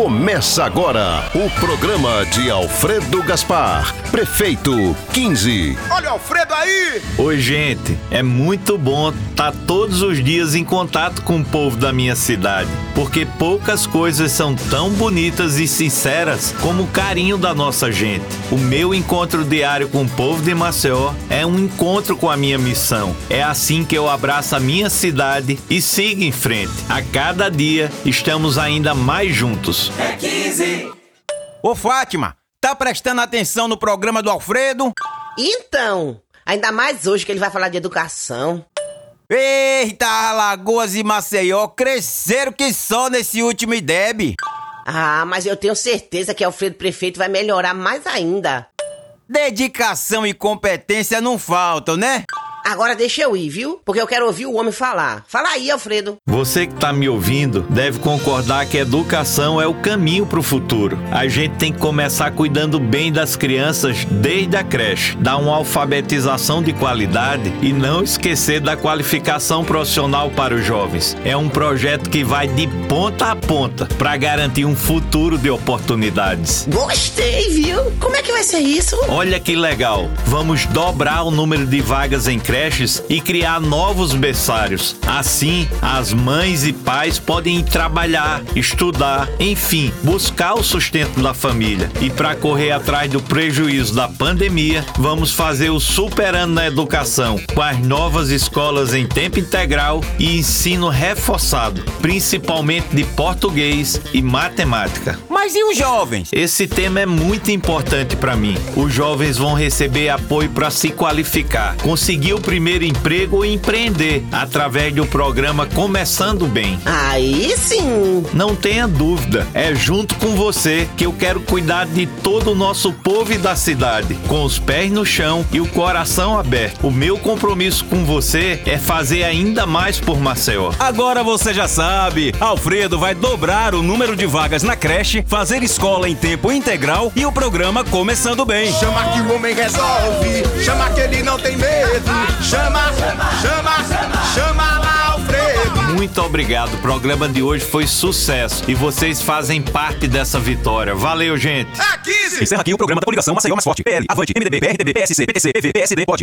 Começa agora o programa de Alfredo Gaspar, prefeito 15. Olha o Alfredo aí! Oi, gente. É muito bom estar todos os dias em contato com o povo da minha cidade, porque poucas coisas são tão bonitas e sinceras como o carinho da nossa gente. O meu encontro diário com o povo de Maceió é um encontro com a minha missão. É assim que eu abraço a minha cidade e sigo em frente. A cada dia estamos ainda mais juntos. É 15. Ô Fátima, tá prestando atenção no programa do Alfredo? Então, ainda mais hoje que ele vai falar de educação. Eita, Alagoas e Maceió cresceram que só nesse último IDEB. Ah, mas eu tenho certeza que Alfredo Prefeito vai melhorar mais ainda. Dedicação e competência não faltam, né? Agora deixa eu ir, viu? Porque eu quero ouvir o homem falar. Fala aí, Alfredo. Você que está me ouvindo deve concordar que educação é o caminho para o futuro. A gente tem que começar cuidando bem das crianças desde a creche, dar uma alfabetização de qualidade e não esquecer da qualificação profissional para os jovens. É um projeto que vai de ponta a ponta para garantir um futuro de oportunidades. Gostei, viu? Como é que isso? Olha que legal. Vamos dobrar o número de vagas em creches e criar novos berçários. Assim, as mães e pais podem ir trabalhar, estudar, enfim, buscar o sustento da família. E para correr atrás do prejuízo da pandemia, vamos fazer o superando na educação com as novas escolas em tempo integral e ensino reforçado, principalmente de português e matemática. Mas e os jovens? Esse tema é muito importante para mim. Os jovens vão receber apoio para se qualificar, conseguir o primeiro emprego ou empreender através do programa Começando Bem. Aí sim! Não tenha dúvida, é junto com você que eu quero cuidar de todo o nosso povo e da cidade, com os pés no chão e o coração aberto. O meu compromisso com você é fazer ainda mais por Maceió. Agora você já sabe, Alfredo vai dobrar o número de vagas na creche, fazer escola em tempo integral e o programa Começando Bem. Chama que o homem resolve, chama que ele não tem medo. Chama, chama, chama lá, Alfredo. Muito obrigado. O programa de hoje foi sucesso e vocês fazem parte dessa vitória. Valeu, gente. É 15. Encerra aqui o programa da coligação Maceió Mais Forte. PL, Avante, MDB, PRTB, PSC, PTC, PV, PSD, pode.